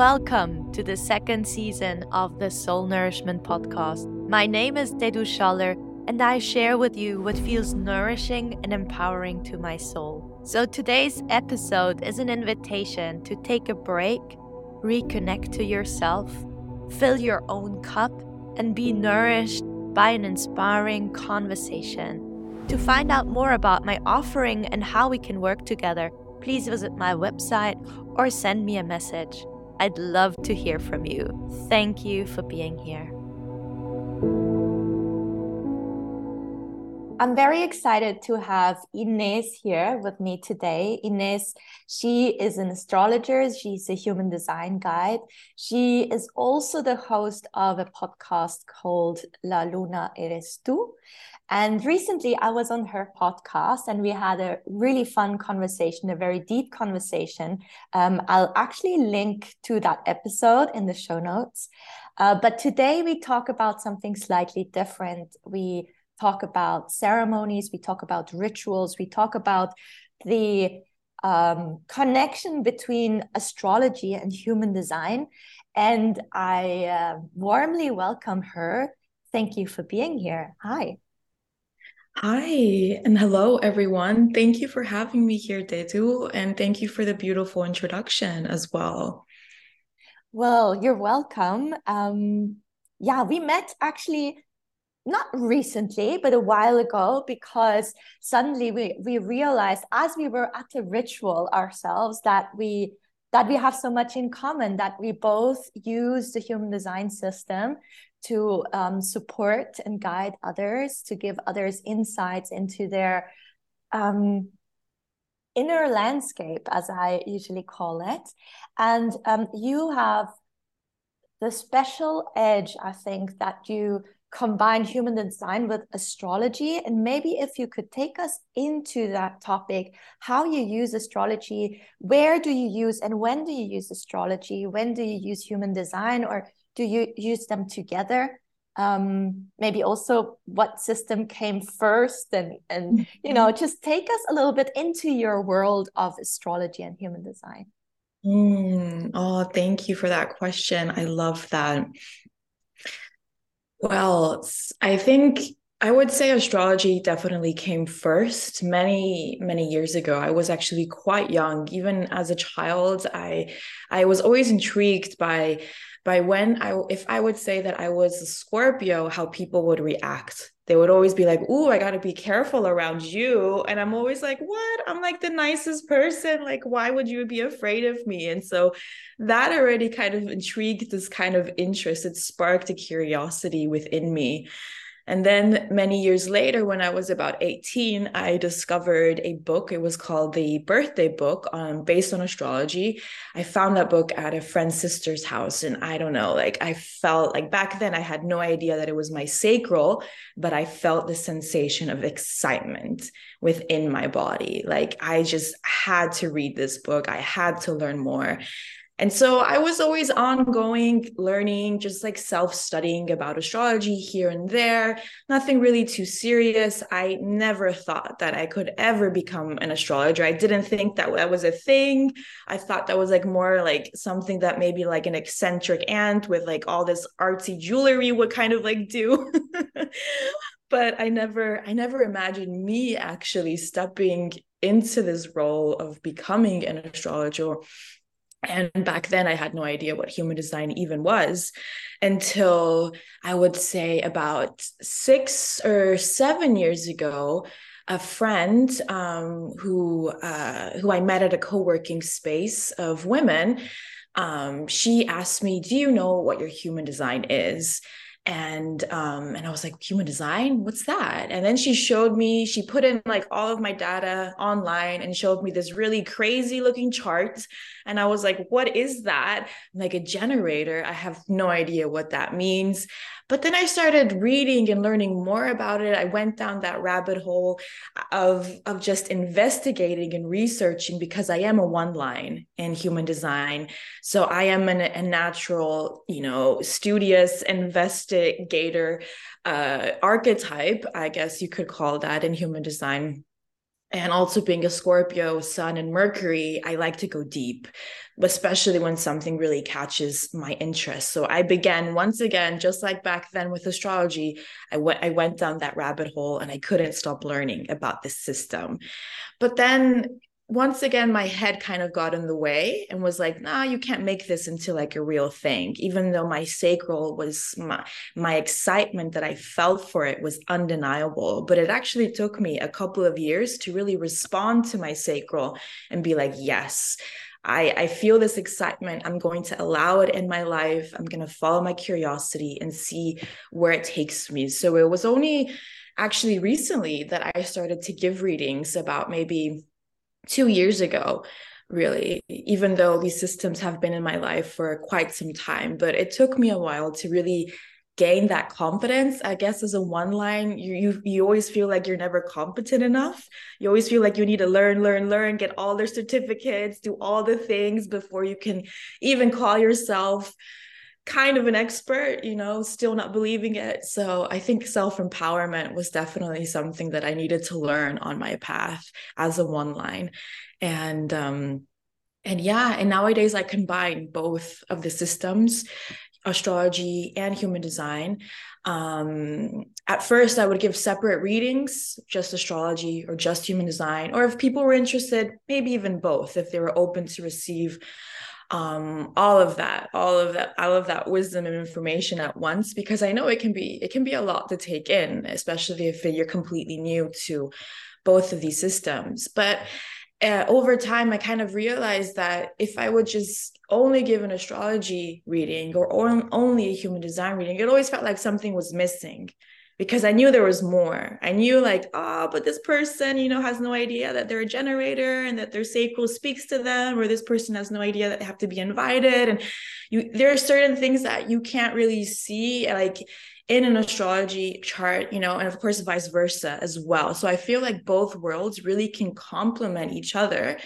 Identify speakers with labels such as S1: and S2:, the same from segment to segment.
S1: Welcome to the second season of the Soul Nourishment Podcast. My name is Dedu Schaller, and I share with you what feels nourishing and empowering to my soul. So today's episode is an invitation to take a break, reconnect to yourself, fill your own cup, and be nourished by an inspiring conversation. To find out more about my offering and how we can work together, please visit my website or send me a message. I'd love to hear from you. Thank you for being here. I'm very excited to have Ines here with me today. Ines, she is an astrologer, she's a human design guide. She is also the host of a podcast called La Luna Eres Tu. And recently I was on her podcast and we had a really fun conversation, a very deep conversation. Um, I'll actually link to that episode in the show notes. Uh, but today we talk about something slightly different. We talk about ceremonies, we talk about rituals, we talk about the um, connection between astrology and human design. And I uh, warmly welcome her. Thank you for being here. Hi.
S2: Hi, and hello, everyone. Thank you for having me here, Dedu, and thank you for the beautiful introduction as well.
S1: Well, you're welcome. Um, yeah, we met actually not recently, but a while ago, because suddenly we we realized as we were at the ritual ourselves that we that we have so much in common that we both use the human design system to um, support and guide others to give others insights into their um, inner landscape as i usually call it. And um, you have the special edge i think that you combine human design with astrology. And maybe if you could take us into that topic how you use astrology where do you use and when do you use astrology? When do you use human design? Or do you use them together um, maybe also what system came first and and you know mm-hmm. just take us a little bit into your world of astrology and human design
S2: mm. oh thank you for that question i love that well, I think I would say astrology definitely came first many many years ago. I was actually quite young even as a child. I I was always intrigued by by when I if I would say that I was a Scorpio how people would react they would always be like, Ooh, I got to be careful around you. And I'm always like, What? I'm like the nicest person. Like, why would you be afraid of me? And so that already kind of intrigued this kind of interest. It sparked a curiosity within me. And then many years later, when I was about 18, I discovered a book. It was called The Birthday Book, um, based on astrology. I found that book at a friend's sister's house. And I don't know, like I felt like back then I had no idea that it was my sacral, but I felt the sensation of excitement within my body. Like I just had to read this book, I had to learn more. And so I was always ongoing learning, just like self studying about astrology here and there, nothing really too serious. I never thought that I could ever become an astrologer. I didn't think that that was a thing. I thought that was like more like something that maybe like an eccentric aunt with like all this artsy jewelry would kind of like do. but I never, I never imagined me actually stepping into this role of becoming an astrologer and back then, I had no idea what human design even was until I would say about six or seven years ago. A friend um, who uh, who I met at a co-working space of women, um, she asked me, "Do you know what your human design is?" And um and i was like human design? What's that? And then she showed me she put in like all of my data online and showed me this really crazy looking chart. And i was like what is that? I'm like a generator. I have no idea what that means but then I started reading and learning more about it. I went down that rabbit hole of, of just investigating and researching because I am a one line in human design. So I am an, a natural, you know, studious investigator uh, archetype, I guess you could call that in human design. And also being a Scorpio, Sun, and Mercury, I like to go deep, especially when something really catches my interest. So I began once again, just like back then with astrology, I went I went down that rabbit hole and I couldn't stop learning about this system. But then once again my head kind of got in the way and was like nah you can't make this into like a real thing even though my sacral was my my excitement that i felt for it was undeniable but it actually took me a couple of years to really respond to my sacral and be like yes I, I feel this excitement. I'm going to allow it in my life. I'm going to follow my curiosity and see where it takes me. So it was only actually recently that I started to give readings about maybe two years ago really even though these systems have been in my life for quite some time but it took me a while to really gain that confidence. I guess as a one line you, you you always feel like you're never competent enough. You always feel like you need to learn learn learn get all their certificates do all the things before you can even call yourself kind of an expert, you know, still not believing it. So I think self empowerment was definitely something that I needed to learn on my path as a one line. And, um, and yeah, and nowadays I combine both of the systems, astrology and human design. Um, at first, I would give separate readings, just astrology or just human design, or if people were interested, maybe even both, if they were open to receive um all of that all of that all of that wisdom and information at once because i know it can be it can be a lot to take in especially if you're completely new to both of these systems. But uh, over time i kind of realized that if i would just only give an astrology reading or, or only a human design reading it always felt like something was missing because I knew there was more. I knew like, oh, but this person, you know, has no idea that they're a generator and that their sacral speaks to them, or this person has no idea that they have to be invited. And you there are certain things that you can't really see like in an astrology chart, you know, and of course vice versa as well. So I feel like both worlds really can complement each other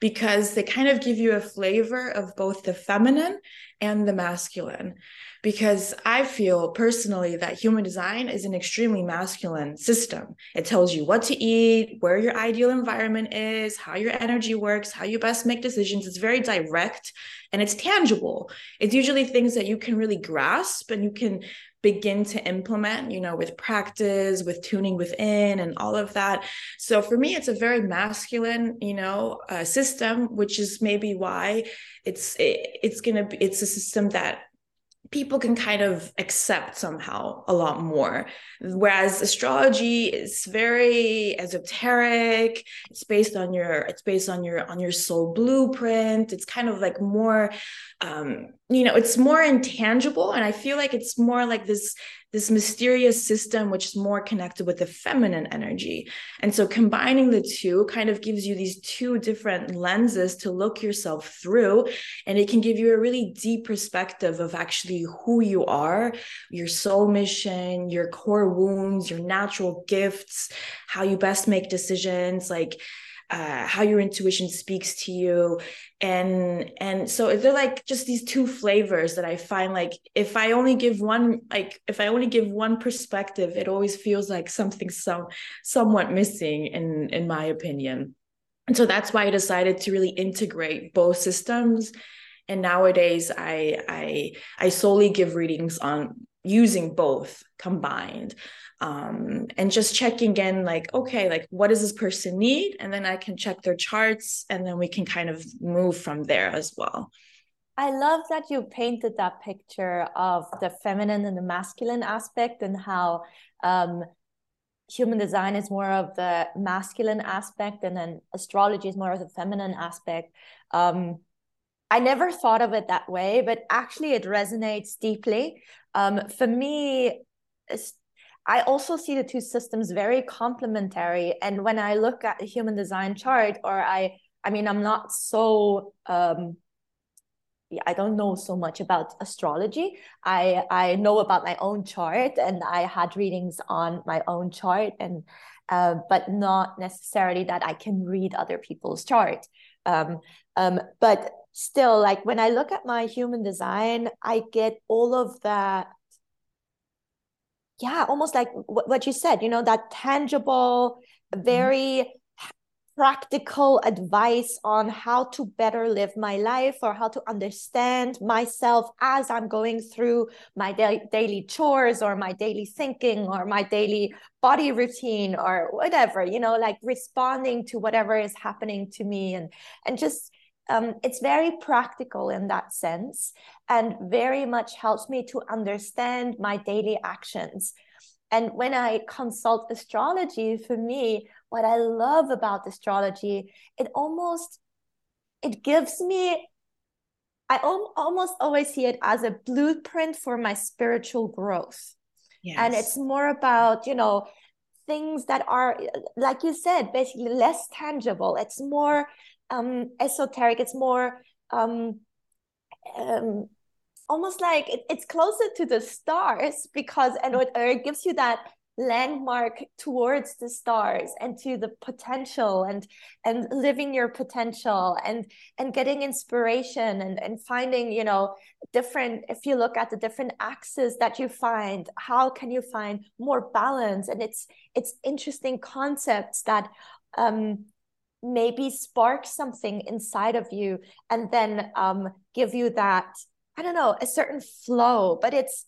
S2: because they kind of give you a flavor of both the feminine and the masculine because I feel personally that human design is an extremely masculine system. It tells you what to eat, where your ideal environment is, how your energy works, how you best make decisions. It's very direct and it's tangible. It's usually things that you can really grasp and you can begin to implement you know with practice with tuning within and all of that so for me it's a very masculine you know uh, system which is maybe why it's it, it's gonna be it's a system that people can kind of accept somehow a lot more. Whereas astrology is very esoteric. It's based on your it's based on your on your soul blueprint. It's kind of like more um you know it's more intangible and i feel like it's more like this this mysterious system which is more connected with the feminine energy. And so combining the two kind of gives you these two different lenses to look yourself through and it can give you a really deep perspective of actually who you are your soul mission your core wounds your natural gifts how you best make decisions like uh, how your intuition speaks to you. And and so they're like just these two flavors that i find like if i only give one like if i only give one perspective it always feels like something some somewhat missing in in my opinion. And so that's why i decided to really integrate both systems. And nowadays i i i solely give readings on using both combined um, and just checking in like okay like what does this person need? And then i can check their charts and then we can kind of move from there as well.
S1: I love that you painted that picture of the feminine and the masculine aspect and how um, human design is more of the masculine aspect and then astrology is more of the feminine aspect. Um, I never thought of it that way, but actually it resonates deeply. Um, for me, I also see the two systems very complementary. And when I look at the human design chart, or I, I mean, I'm not so, um, I don't know so much about astrology. I I know about my own chart, and I had readings on my own chart, and uh, but not necessarily that I can read other people's chart. Um, um, but still, like when I look at my human design, I get all of that yeah almost like what you said you know that tangible mm-hmm. very practical advice on how to better live my life or how to understand myself as I'm going through my da- daily chores or my daily thinking or my daily body routine or whatever, you know, like responding to whatever is happening to me and and just um, it's very practical in that sense and very much helps me to understand my daily actions. And when I consult astrology, for me, what I love about astrology, it almost it gives me I al- almost always see it as a blueprint for my spiritual growth. Yes. And it's more about, you know, things that are like you said, basically less tangible. It's more um esoteric, it's more um um almost like it, it's closer to the stars because and it, it gives you that landmark towards the stars and to the potential and and living your potential and and getting inspiration and and finding you know different if you look at the different axes that you find how can you find more balance? And it's it's interesting concepts that um maybe spark something inside of you and then um give you that i don't know a certain flow but it's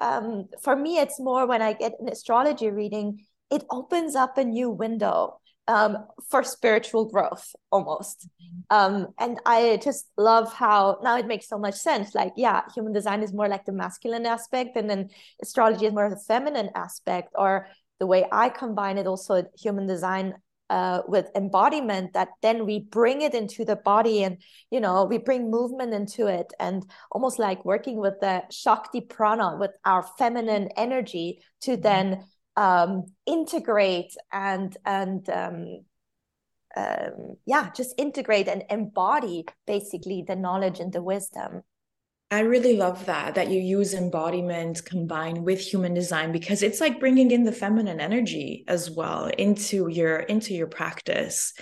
S1: um, for me, it's more when I get an astrology reading, it opens up a new window um, for spiritual growth almost. Um, and I just love how now it makes so much sense. Like, yeah, human design is more like the masculine aspect, and then astrology is more the feminine aspect, or the way I combine it also human design uh, with embodiment that then we bring it into the body and you know we bring movement into it and almost like working with the shakti prana with our feminine energy to mm-hmm. then um, integrate and and um, um, yeah just integrate and embody basically the knowledge and the wisdom
S2: I really love that that you use embodiment combined with human design because it's like bringing in the feminine energy as well into your into your practice.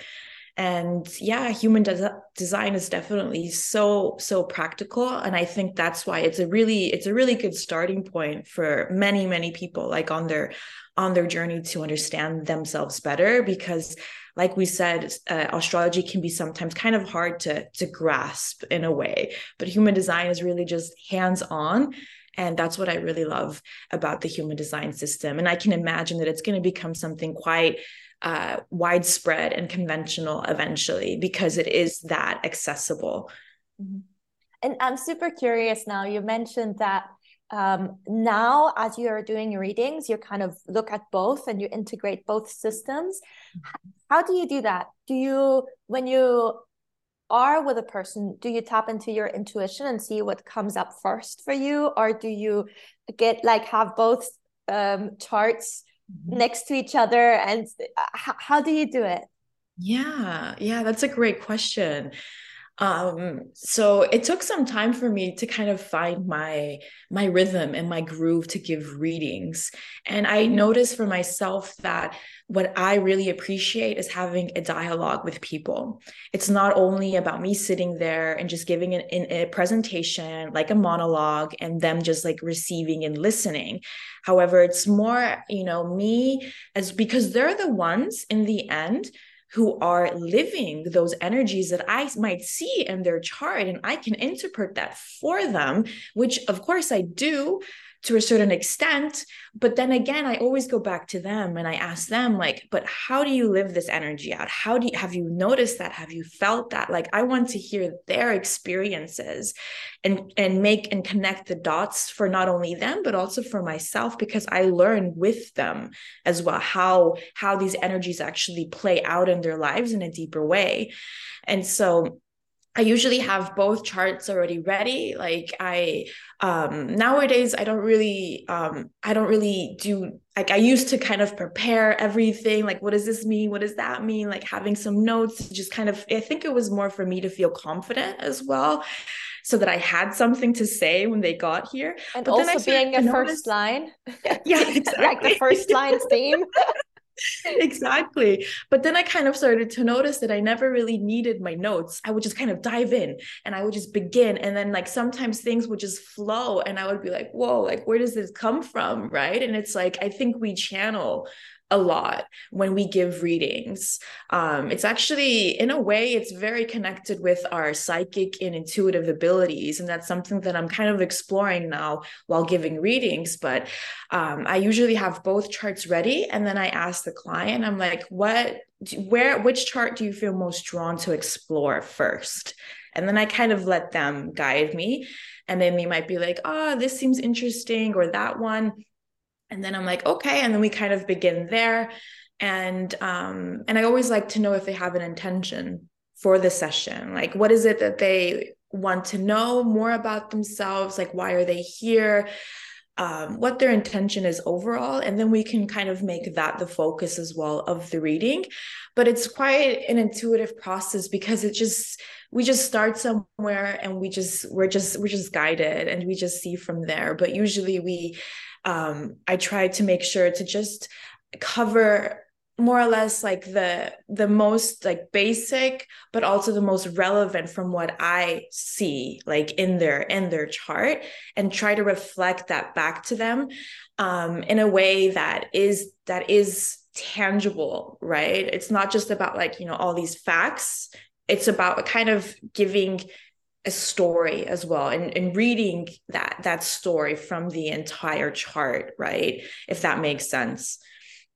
S2: And yeah, human de- design is definitely so so practical and I think that's why it's a really it's a really good starting point for many many people like on their on their journey to understand themselves better because like we said, uh, astrology can be sometimes kind of hard to to grasp in a way, but human design is really just hands on. And that's what I really love about the human design system. And I can imagine that it's going to become something quite uh, widespread and conventional eventually because it is that accessible.
S1: Mm-hmm. And I'm super curious now. You mentioned that um, now as you are doing your readings you kind of look at both and you integrate both systems. How do you do that? Do you when you are with a person do you tap into your intuition and see what comes up first for you? Or do you get like have both um, charts mm-hmm. next to each other and uh, how do you do it?
S2: Yeah. Yeah that's a great question um so it took some time for me to kind of find my my rhythm and my groove to give readings. And i noticed for myself that what i really appreciate is having a dialogue with people. It's not only about me sitting there and just giving an, a presentation like a monologue and them just like receiving and listening. However it's more you know me as because they're the ones in the end who are living those energies that I might see in their chart and I can interpret that for them, which of course I do to a certain extent but then again i always go back to them and i ask them like but how do you live this energy out? How do you have you noticed that? Have you felt that? Like i want to hear their experiences and and make and connect the dots for not only them but also for myself because i learn with them as well how how these energies actually play out in their lives in a deeper way. And so I usually have both charts already ready. Like I um nowadays I don't really um I don't really do like I used to kind of prepare everything like what does this mean? What does that mean? Like having some notes just kind of I think it was more for me to feel confident as well so that I had something to say when they got here.
S1: And but also being a first line. Yeah, exactly. like the first line theme.
S2: exactly. But then I kind of started to notice that I never really needed my notes. I would just kind of dive in and I would just begin. And then, like, sometimes things would just flow and I would be like, whoa, like, where does this come from? Right. And it's like, I think we channel a lot when we give readings. Um, it's actually, in a way, it's very connected with our psychic and intuitive abilities. And that's something that I'm kind of exploring now while giving readings. But um, I usually have both charts ready. And then I ask the client, I'm like, what, where, which chart do you feel most drawn to explore first? And then I kind of let them guide me. And then they might be like, oh, this seems interesting, or that one and then i'm like okay. And then we kind of begin there. And um and i always like to know if they have an intention for the session. Like what is it that they want to know more about themselves? Like why are they here? Um, what their intention is overall. And then we can kind of make that the focus as well of the reading. But it's quite an intuitive process because it just we just start somewhere and we just we're just we're just guided and we just see from there. But usually we um, I try to make sure to just cover more or less like the the most like basic but also the most relevant from what i see like in their in their chart and try to reflect that back to them um in a way that is that is tangible right? It's not just about like you know all these facts. It's about kind of giving a story as well and, and reading that that story from the entire chart right? If that makes sense.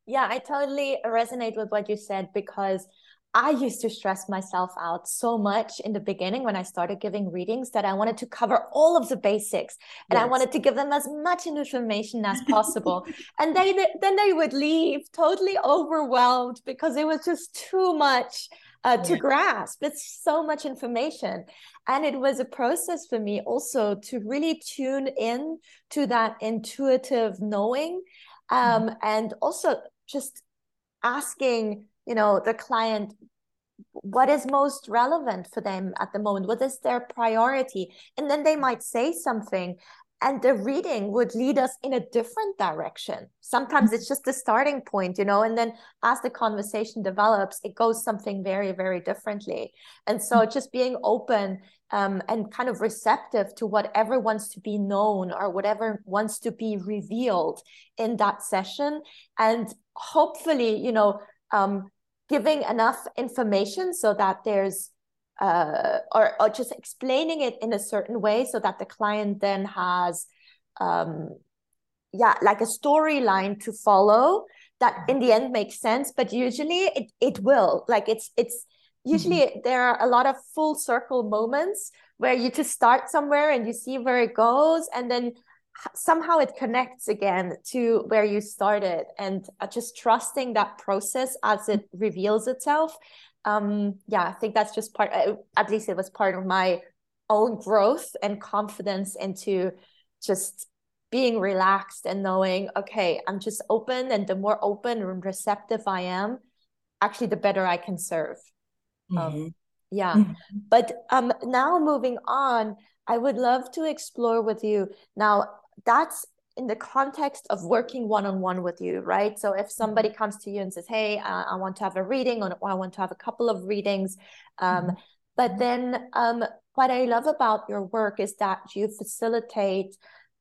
S1: Yeah i totally resonate with what you said because i used to stress myself out so much in the beginning when i started giving readings that i wanted to cover all of the basics and yes. i wanted to give them as much information as possible. And they then they would leave totally overwhelmed because it was just too much uh, to grasp. It's so much information. And it was a process for me also to really tune in to that intuitive knowing um, mm-hmm. and also just asking, you know, the client what is most relevant for them at the moment what is their priority and then they might say something and the reading would lead us in a different direction. Sometimes it's just the starting point you know and then as the conversation develops it goes something very very differently. And so mm-hmm. just being open um, and kind of receptive to whatever wants to be known or whatever wants to be revealed in that session. And hopefully you know um, giving enough information so that there's uh, or, or just explaining it in a certain way so that the client then has um, yeah like a storyline to follow that mm-hmm. in the end makes sense but usually it, it will like it's it's usually mm-hmm. there are a lot of full circle moments where you just start somewhere and you see where it goes and then somehow it connects again to where you started and uh, just trusting that process as it reveals itself um yeah i think that's just part uh, at least it was part of my own growth and confidence into just being relaxed and knowing okay i'm just open and the more open and receptive i am actually the better i can serve um, mm-hmm. um, yeah mm-hmm. but um now moving on i would love to explore with you now that's in the context of working one-on-one with you right so if somebody mm-hmm. comes to you and says hey uh, i want to have a reading or i want to have a couple of readings um, mm-hmm. but then um, what i love about your work is that you facilitate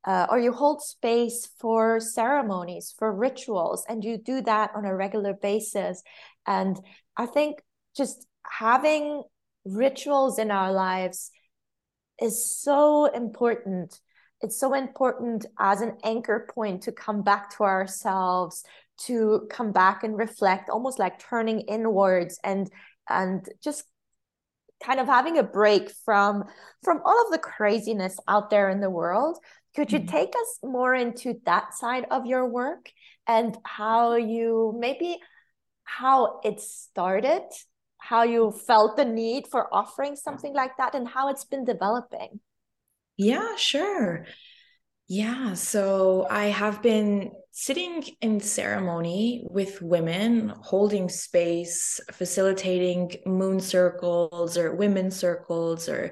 S1: uh, or you hold space for ceremonies for rituals and you do that on a regular basis and i think just having rituals in our lives is so important it's so important as an anchor point to come back to ourselves to come back and reflect almost like turning inwards and and just kind of having a break from from all of the craziness out there in the world could you mm-hmm. take us more into that side of your work and how you maybe how it started how you felt the need for offering something like that and how it's been developing
S2: yeah, sure. Yeah, so I have been sitting in ceremony with women, holding space, facilitating moon circles or women circles or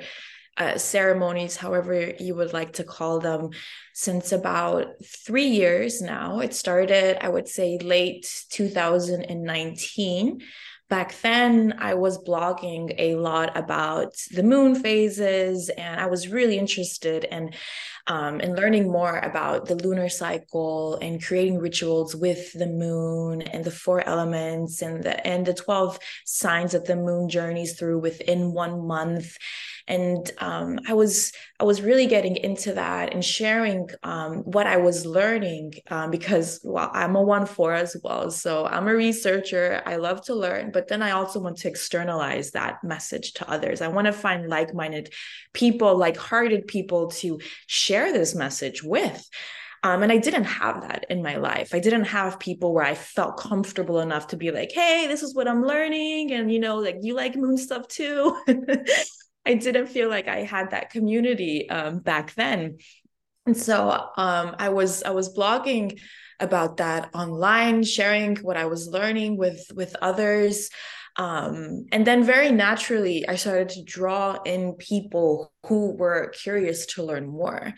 S2: uh, ceremonies, however you would like to call them, since about three years now. It started, I would say, late 2019 back then I was blogging a lot about the moon phases and I was really interested in um, and learning more about the lunar cycle and creating rituals with the moon and the four elements and the and the 12 signs that the moon journeys through within one month and um, i was i was really getting into that and sharing um, what i was learning um, because well i'm a one four as well so i'm a researcher i love to learn but then i also want to externalize that message to others i want to find like-minded people like-hearted people to share this message with um, and I didn't have that in my life. I didn't have people where I felt comfortable enough to be like, hey, this is what I'm learning. And, you know, like, you like moon stuff too. I didn't feel like I had that community um, back then. And so um, I was I was blogging about that online, sharing what I was learning with with others. Um, and then very naturally, I started to draw in people who were curious to learn more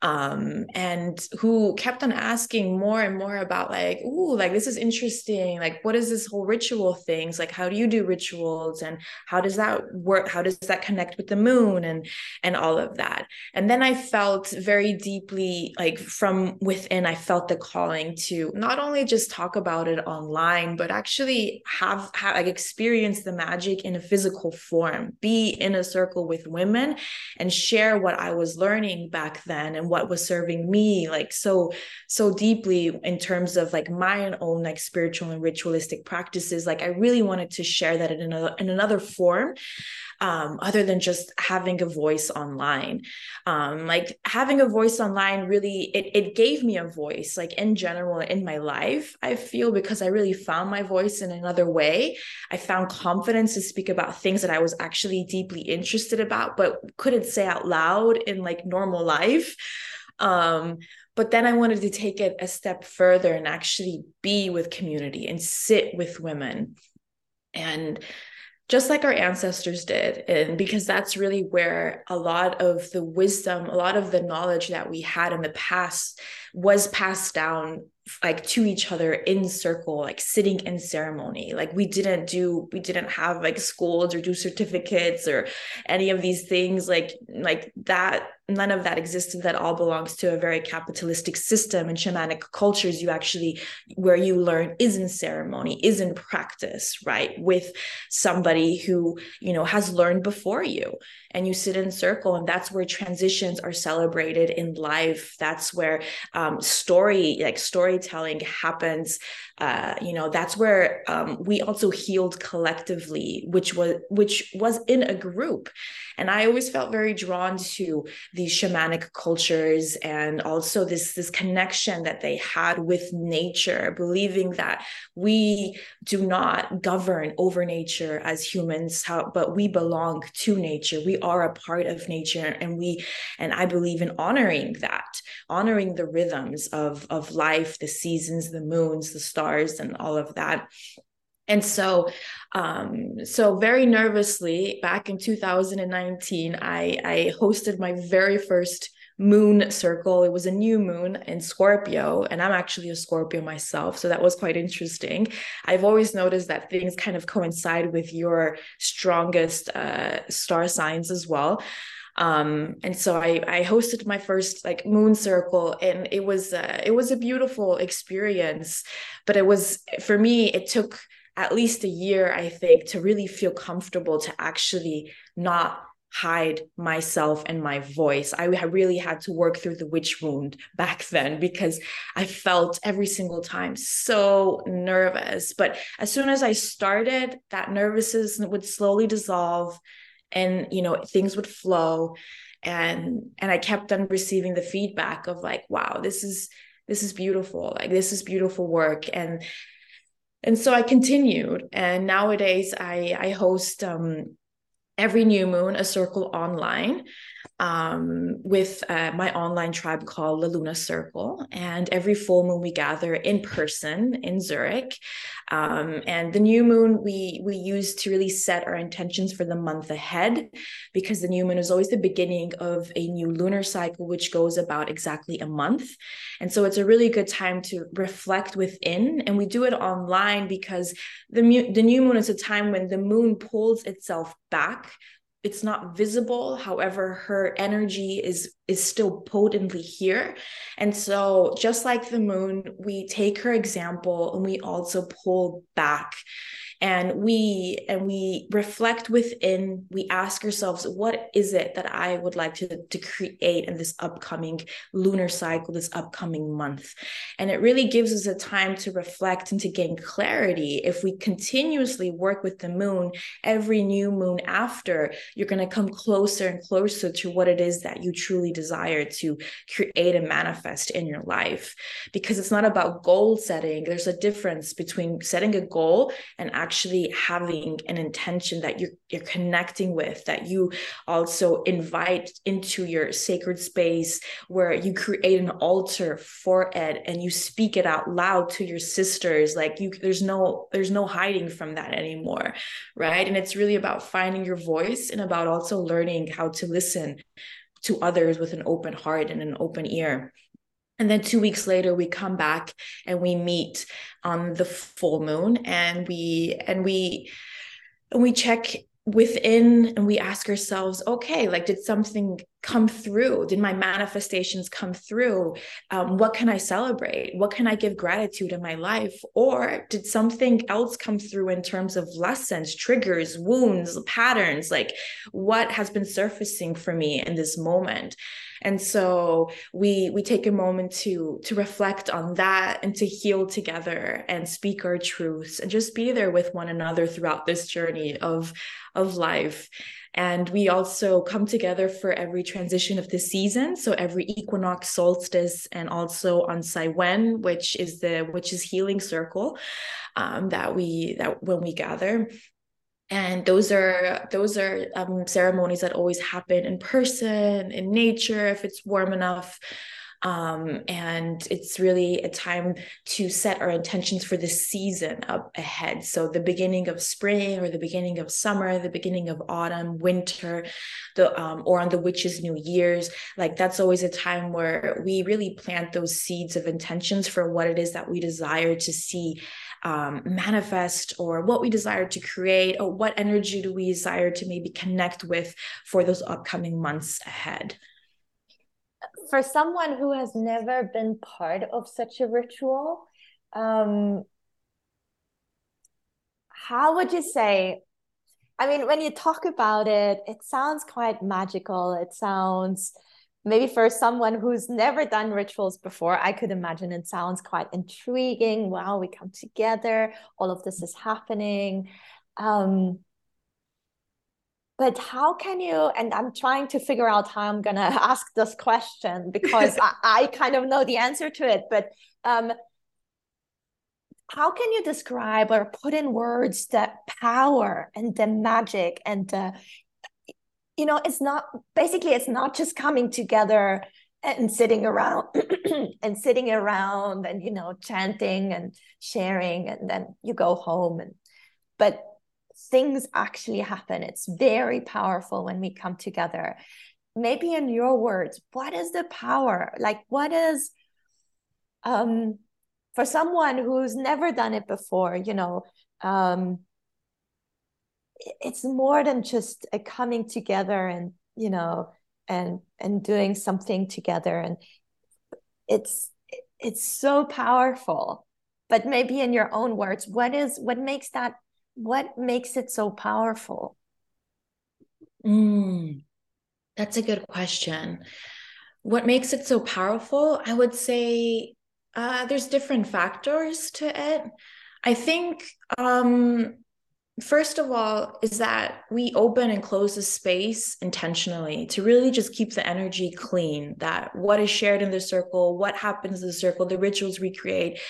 S2: um, and who kept on asking more and more about like, ooh, like this is interesting. Like, what is this whole ritual things? Like, how do you do rituals, and how does that work? How does that connect with the moon, and and all of that? And then I felt very deeply, like from within, I felt the calling to not only just talk about it online, but actually have, have like experience the magic in a physical form, be in a circle with women, and share what I was learning back then and what was serving me like so so deeply in terms of like my own like spiritual and ritualistic practices. Like i really wanted to share that in another in another form um, other than just having a voice online. Um, like having a voice online really it it gave me a voice, like in general in my life. I feel because I really found my voice in another way. I found confidence to speak about things that I was actually deeply interested about, but couldn't say out loud in like normal life. Um, but then I wanted to take it a step further and actually be with community and sit with women and just like our ancestors did. And because that's really where a lot of the wisdom, a lot of the knowledge that we had in the past was passed down like to each other in circle like sitting in ceremony like we didn't do we didn't have like schools or do certificates or any of these things like like that none of that existed that all belongs to a very capitalistic system and shamanic cultures. You actually where you learn is in ceremony is in practice right with somebody who you know has learned before you. And you sit in circle and that's where transitions are celebrated in life. That's where um, story like storytelling happens uh, you know that's where um, we also healed collectively which was which was in a group. And i always felt very drawn to these shamanic cultures and also this this connection that they had with nature believing that we do not govern over nature as humans how, but we belong to nature. We are a part of nature and we and i believe in honoring that honoring the rhythms of of life the seasons the moons the stars stars and all of that. And so um, so very nervously back in 2019 i i hosted my very first moon circle. It was a new moon in scorpio and i'm actually a scorpio myself so that was quite interesting. I've always noticed that things kind of coincide with your strongest uh, star signs as well um, and so I, I hosted my first like moon circle and it was uh, it was a beautiful experience but it was for me it took at least a year i think to really feel comfortable to actually not hide myself and my voice. I really had to work through the witch wound back then because I felt every single time so nervous. But as soon as I started, that nervousness would slowly dissolve and you know things would flow. And and i kept on receiving the feedback of like wow this is this is beautiful. Like this is beautiful work. And and so i continued. And nowadays i i host um every new moon a circle online um, with uh, my online tribe called the Luna Circle. And every full moon we gather in person in Zurich. Um, and the new moon we we use to really set our intentions for the month ahead, because the new moon is always the beginning of a new lunar cycle, which goes about exactly a month. And so it's a really good time to reflect within. And we do it online because the mu- the new moon is a time when the moon pulls itself back it's not visible however her energy is is still potently here. And so, just like the moon, we take her example and we also pull back and we and we reflect within we ask ourselves what is it that i would like to, to create in this upcoming lunar cycle this upcoming month? And it really gives us a time to reflect and to gain clarity. If we continuously work with the moon every new moon after you're going to come closer and closer to what it is that you truly desire to create and manifest in your life. Because it's not about goal setting. There's a difference between setting a goal and actually actually having an intention that you're, you're connecting with that you also invite into your sacred space where you create an altar for it and you speak it out loud to your sisters. Like you there's no there's no hiding from that anymore right? And it's really about finding your voice and about also learning how to listen to others with an open heart and an open ear and then two weeks later, we come back and we meet on the full moon, and we and we and we check within and we ask ourselves okay like did something come through? Did my manifestations come through? Um, what can i celebrate? What can i give gratitude in my life? Or did something else come through in terms of lessons triggers wounds patterns? Like what has been surfacing for me in this moment and so we we take a moment to to reflect on that and to heal together and speak our truths and just be there with one another throughout this journey of of life. And we also come together for every transition of the season. So every equinox solstice and also on Samhain which is the which is healing circle um, that we that when we gather and those are those are um, ceremonies that always happen in person in nature if it's warm enough. Um, and it's really a time to set our intentions for the season up ahead. So the beginning of spring or the beginning of summer the beginning of autumn winter the um, or on the witches new year's like that's always a time where we really plant those seeds of intentions for what it is that we desire to see um, manifest or what we desire to create or what energy do we desire to maybe connect with for those upcoming months ahead?
S1: For someone who has never been part of such a ritual um, how would you say i mean when you talk about it it sounds quite magical. It sounds maybe for someone who's never done rituals before, I could imagine it sounds quite intriguing. Wow, we come together, all of this is happening. Um, but how can you and i'm trying to figure out how i'm going to ask this question because I, I, kind of know the answer to it but um, how can you describe or put in words the power and the magic and the you know it's not basically it's not just coming together and sitting around and sitting around and you know chanting and sharing and then you go home and but things actually happen. It's very powerful when we come together. Maybe in your words what is the power? Like what is um for someone who's never done it before you know um it's more than just a coming together and you know and and doing something together. And it's it's so powerful. But maybe in your own words what is what makes that what makes it so powerful?
S2: Mm, that's a good question. What makes it so powerful? I would say uh, there's different factors to it. I think um first of all is that we open and close the space intentionally to really just keep the energy clean that what is shared in the circle what happens in the circle the rituals we create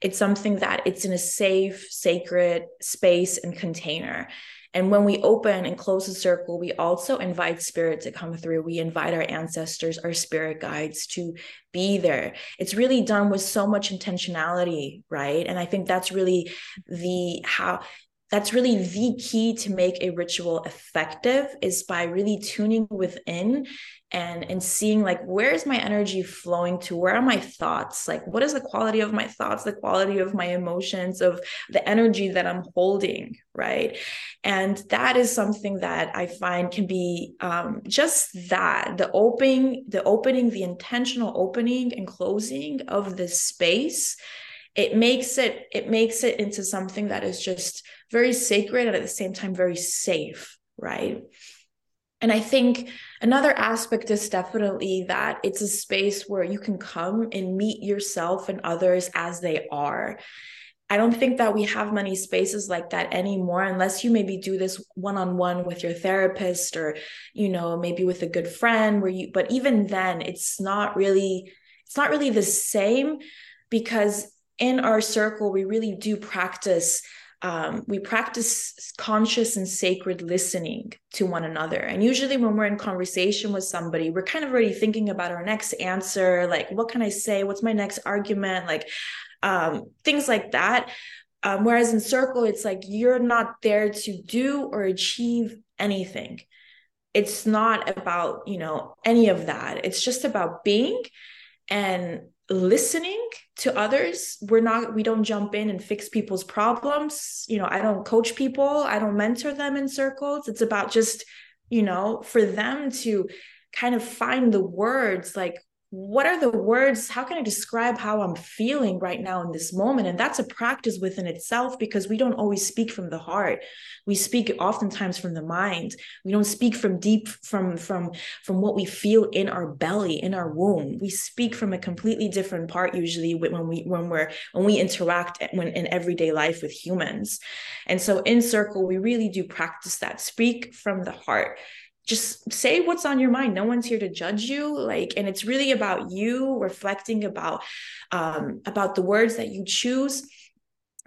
S2: it's something that it's in a safe sacred space and container and when we open and close the circle, we also invite spirit to come through. We invite our ancestors, our spirit guides to be there. It's really done with so much intentionality, right? And I think that's really the how that's really the key to make a ritual effective is by really tuning within and and seeing like where is my energy flowing to? Where are my thoughts? Like what is the quality of my thoughts the quality of my emotions of the energy that i'm holding right? And that is something that i find can be um, just that the opening the opening the intentional opening and closing of this space it makes it it makes it into something that is just very sacred and at the same time very safe right? And i think another aspect is definitely that it's a space where you can come and meet yourself and others as they are. I don't think that we have many spaces like that anymore unless you maybe do this one-on-one with your therapist or you know maybe with a good friend where you but even then it's not really it's not really the same because in our circle, we really do practice. Um, we practice conscious and sacred listening to one another. And usually, when we're in conversation with somebody, we're kind of already thinking about our next answer like, what can I say? What's my next argument? Like, um, things like that. Um, whereas in circle, it's like you're not there to do or achieve anything. It's not about, you know, any of that. It's just about being and listening to others. We're not we don't jump in and fix people's problems. You know i don't coach people. I don't mentor them in circles. It's about just you know for them to kind of find the words like what are the words? How can i describe how i'm feeling right now in this moment? And that's a practice within itself because we don't always speak from the heart. We speak oftentimes from the mind. We don't speak from deep from from from what we feel in our belly in our womb. We speak from a completely different part usually when we when we're when we interact when in everyday life with humans. And so in circle we really do practice that. Speak from the heart just say what's on your mind. No one's here to judge you like and it's really about you reflecting about um about the words that you choose.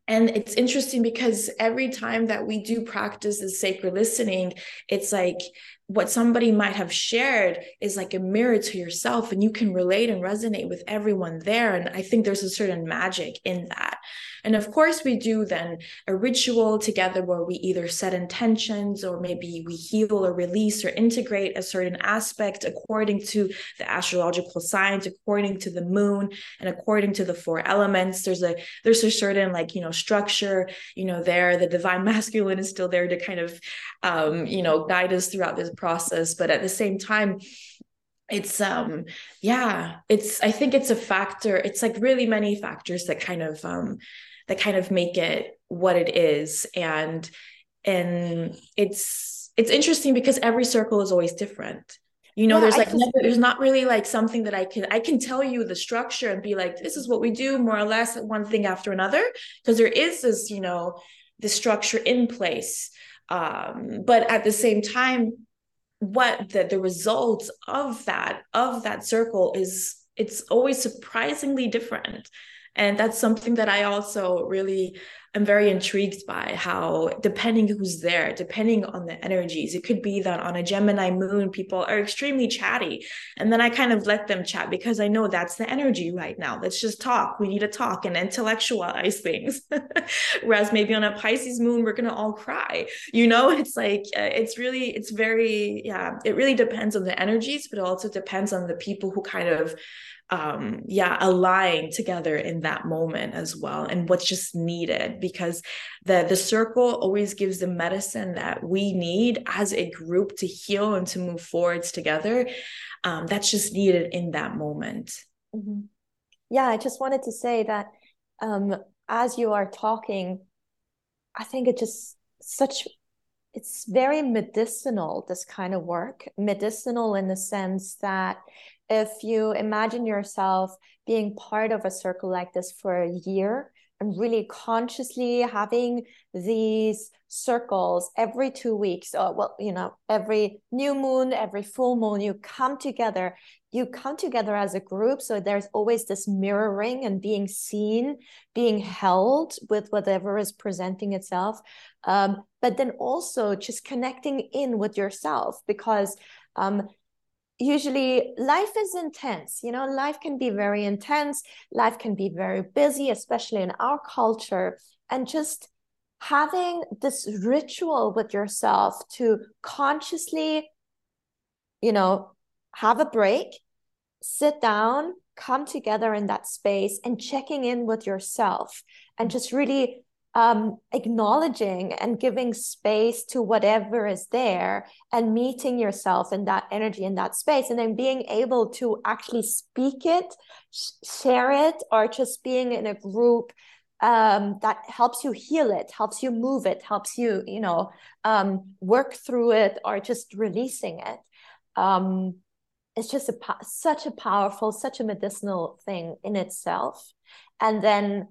S2: And it's interesting because every time that we do practice this sacred listening it's like what somebody might have shared is like a mirror to yourself and you can relate and resonate with everyone there. And i think there's a certain magic in that and of course, we do then a ritual together where we either set intentions or maybe we heal or release or integrate a certain aspect according to the astrological signs, according to the moon, and according to the four elements. There's a there's a certain like you know structure, you know, there. The divine masculine is still there to kind of um, you know guide us throughout this process, but at the same time it's um yeah it's i think it's a factor it's like really many factors that kind of um that kind of make it what it is. And and it's it's interesting because every circle is always different. You know yeah, there's like never, there's not really like something that i can i can tell you the structure and be like this is what we do more or less one thing after another because there is this you know the structure in place. Um, but at the same time what the, the results of that of that circle is it's always surprisingly different and that's something that i also really am very intrigued by how depending who's there depending on the energies it could be that on a gemini moon people are extremely chatty. And then i kind of let them chat because i know that's the energy right now. Let's just talk. We need to talk and intellectualize things. Whereas maybe on a pisces moon we're gonna all cry. You know it's like uh, it's really it's very yeah it really depends on the energies but it also depends on the people who kind of um yeah align together in that moment as well and what's just needed because the the circle always gives the medicine that we need as a group to heal and to move forwards together um that's just needed in that moment
S1: mm-hmm. yeah i just wanted to say that um as you are talking i think it just such it's very medicinal this kind of work medicinal in the sense that if you imagine yourself being part of a circle like this for a year and really consciously having these circles every two weeks or well you know every new moon every full moon you come together you come together as a group. So there's always this mirroring and being seen being held with whatever is presenting itself. Um, but then also just connecting in with yourself because um, usually life is intense you know life can be very intense life can be very busy especially in our culture. And just having this ritual with yourself to consciously, you know, have a break, sit down, come together in that space and checking in with yourself and just really um, acknowledging and giving space to whatever is there and meeting yourself in that energy in that space and then being able to actually speak it sh- share it or just being in a group um, that helps you heal it helps you move it helps you you know um, work through it or just releasing it. Um, it's just a such a powerful such a medicinal thing in itself. And then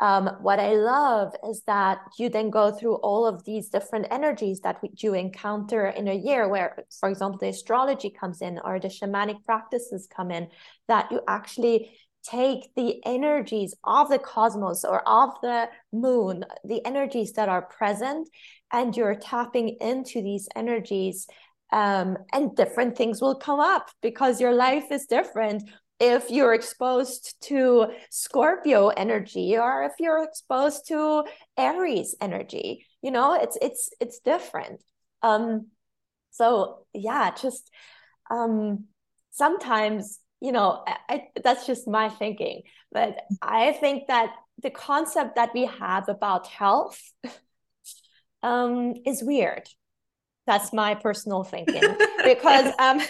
S1: um, what I love is that you then go through all of these different energies that you encounter in a year, where, for example, the astrology comes in or the shamanic practices come in, that you actually take the energies of the cosmos or of the moon, the energies that are present, and you're tapping into these energies. Um, and different things will come up because your life is different if you're exposed to Scorpio energy or if you're exposed to Aries energy. You know, it's it's it's different. Um, so yeah, just um, sometimes you know I, that's just my thinking, but I think that the concept that we have about health um, is weird that's my personal thinking. Because um,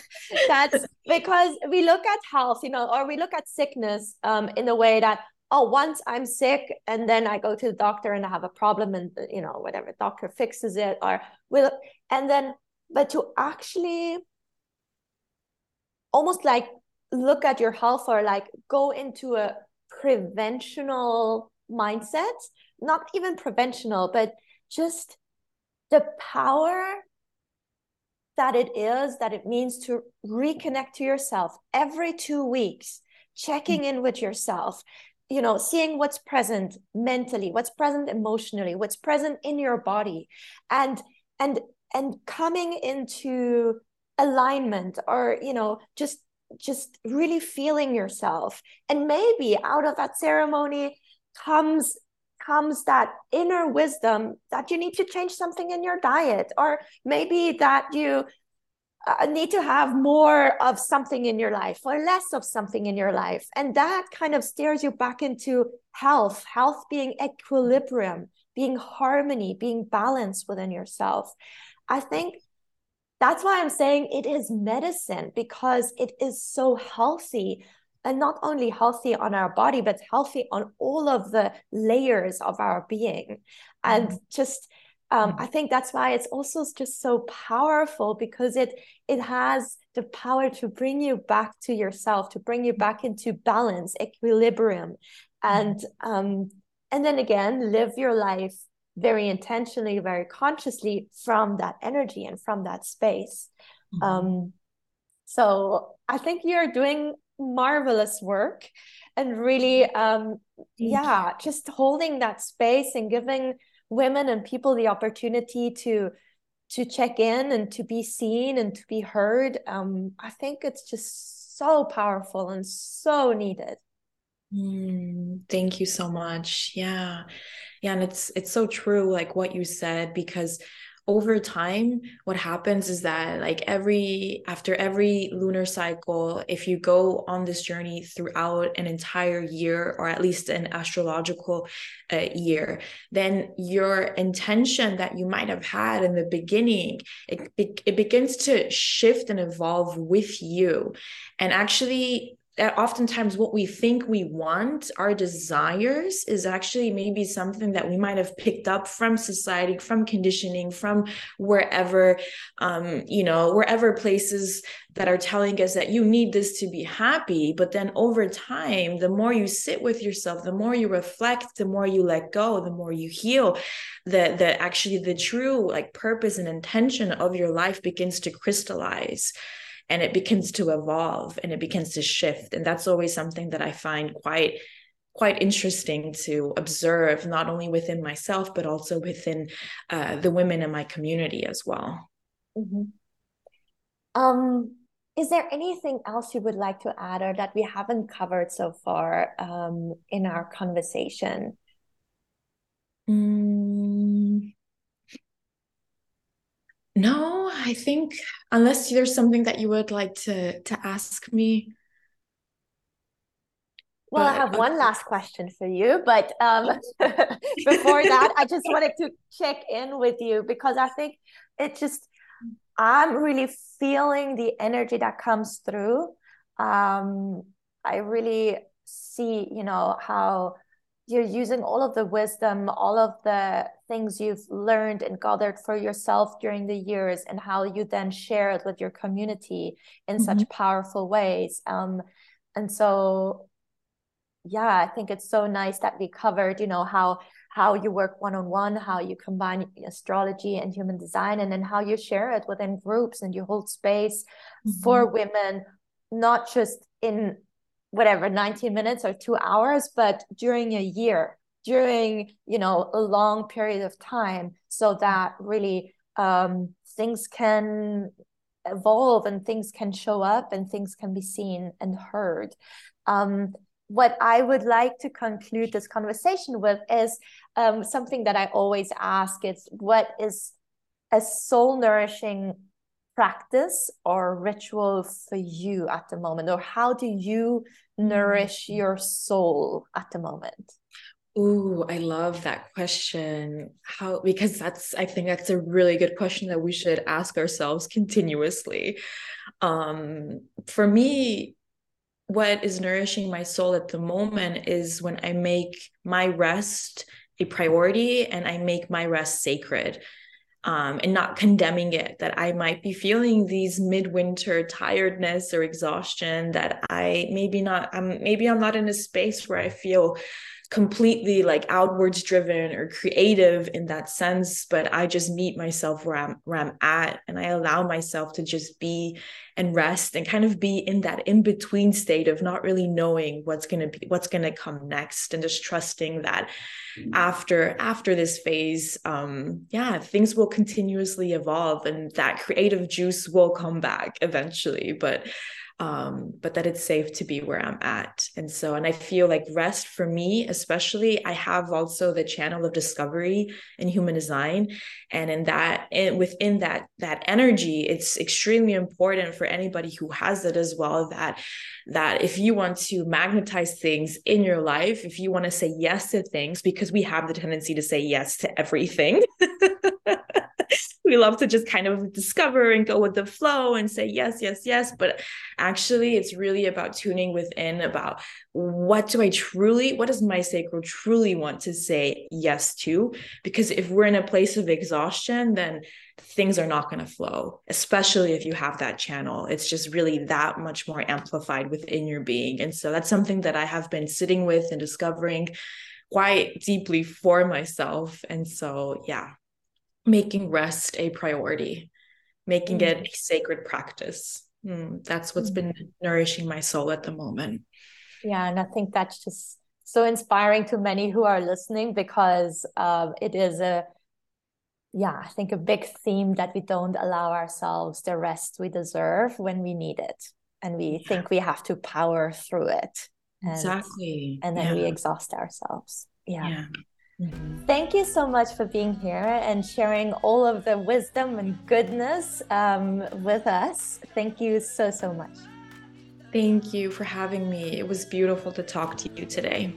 S1: that's because we look at health, you know, or we look at sickness um, in a way that oh, once I'm sick and then I go to the doctor and I have a problem and you know whatever doctor fixes it or will and then but to actually almost like look at your health or like go into a preventional mindset, not even preventional, but just the power that it is that it means to reconnect to yourself every two weeks checking in with yourself you know seeing what's present mentally what's present emotionally what's present in your body and and and coming into alignment or you know just just really feeling yourself. And maybe out of that ceremony comes comes that inner wisdom that you need to change something in your diet, or maybe that you uh, need to have more of something in your life or less of something in your life. And that kind of steers you back into health, health being equilibrium, being harmony, being balance within yourself. I think that's why I'm saying it is medicine because it is so healthy and not only healthy on our body but healthy on all of the layers of our being and mm-hmm. just um, mm-hmm. i think that's why it's also just so powerful because it it has the power to bring you back to yourself to bring you back into balance equilibrium and mm-hmm. um and then again live your life very intentionally very consciously from that energy and from that space mm-hmm. um so i think you're doing marvelous work and really um yeah just holding that space and giving women and people the opportunity to to check in and to be seen and to be heard um i think it's just so powerful and so needed.
S2: Mm, thank you so much. Yeah. Yeah and it's it's so true like what you said because over time what happens is that like every after every lunar cycle if you go on this journey throughout an entire year or at least an astrological uh, year then your intention that you might have had in the beginning it, it begins to shift and evolve with you. And actually oftentimes what we think we want our desires is actually maybe something that we might have picked up from society from conditioning from wherever um, you know wherever places that are telling us that you need this to be happy. But then over time the more you sit with yourself the more you reflect the more you let go the more you heal the the actually the true like purpose and intention of your life begins to crystallize and it begins to evolve and it begins to shift. And that's always something that i find quite quite interesting to observe not only within myself but also within uh, the women in my community as well.
S1: Mm-hmm. um is there anything else you would like to add or that we haven't covered so far um, in our conversation
S2: I think unless there's something that you would like to to ask me.
S1: Well, but, I have one last question for you, but um, before that, I just wanted to check in with you because I think it just I'm really feeling the energy that comes through. Um, I really see, you know, how you're using all of the wisdom, all of the things you've learned and gathered for yourself during the years, and how you then share it with your community in mm-hmm. such powerful ways. Um, and so, yeah, I think it's so nice that we covered, you know, how how you work one on one, how you combine astrology and human design, and then how you share it within groups and you hold space mm-hmm. for women, not just in whatever 90 minutes or two hours but during a year during you know a long period of time so that really um, things can evolve and things can show up and things can be seen and heard. Um, what i would like to conclude this conversation with is um, something that i always ask it's what is a soul nourishing practice or ritual for you at the moment or how do you nourish mm. your soul at the moment
S2: Ooh, I love that question. How because that's I think that's a really good question that we should ask ourselves continuously. Um for me what is nourishing my soul at the moment is when I make my rest a priority and I make my rest sacred um, and not condemning it that I might be feeling these midwinter tiredness or exhaustion that I maybe not I'm maybe I'm not in a space where I feel completely like outwards driven or creative in that sense but i just meet myself where i'm where i'm at and i allow myself to just be and rest and kind of be in that in between state of not really knowing what's going to be what's going to come next and just trusting that mm-hmm. after after this phase um yeah things will continuously evolve and that creative juice will come back eventually but um, but that it's safe to be where I'm at. And so, and I feel like rest for me, especially, I have also the channel of discovery in human design, and in that, and within that that energy, it's extremely important for anybody who has it as well. That that if you want to magnetize things in your life, if you want to say yes to things, because we have the tendency to say yes to everything. we love to just kind of discover and go with the flow and say yes yes yes. But actually it's really about tuning within about what do i truly what does my sacral truly want to say yes to? Because if we're in a place of exhaustion then things are not going to flow especially if you have that channel. It's just really that much more amplified within your being. And so that's something that i have been sitting with and discovering quite deeply for myself. And so yeah making rest a priority, making mm. it a sacred practice. Mm, that's what's mm. been nourishing my soul at the moment.
S1: Yeah, and I think that's just so inspiring to many who are listening because uh, it is a yeah, I think a big theme that we don't allow ourselves the rest we deserve when we need it. And we yeah. think we have to power through it.
S2: And, exactly.
S1: And then yeah. we exhaust ourselves. Yeah. yeah. Mm-hmm. Thank you so much for being here and sharing all of the wisdom and goodness um, with us. Thank you so, so much.
S2: Thank you for having me. It was beautiful to talk to you today.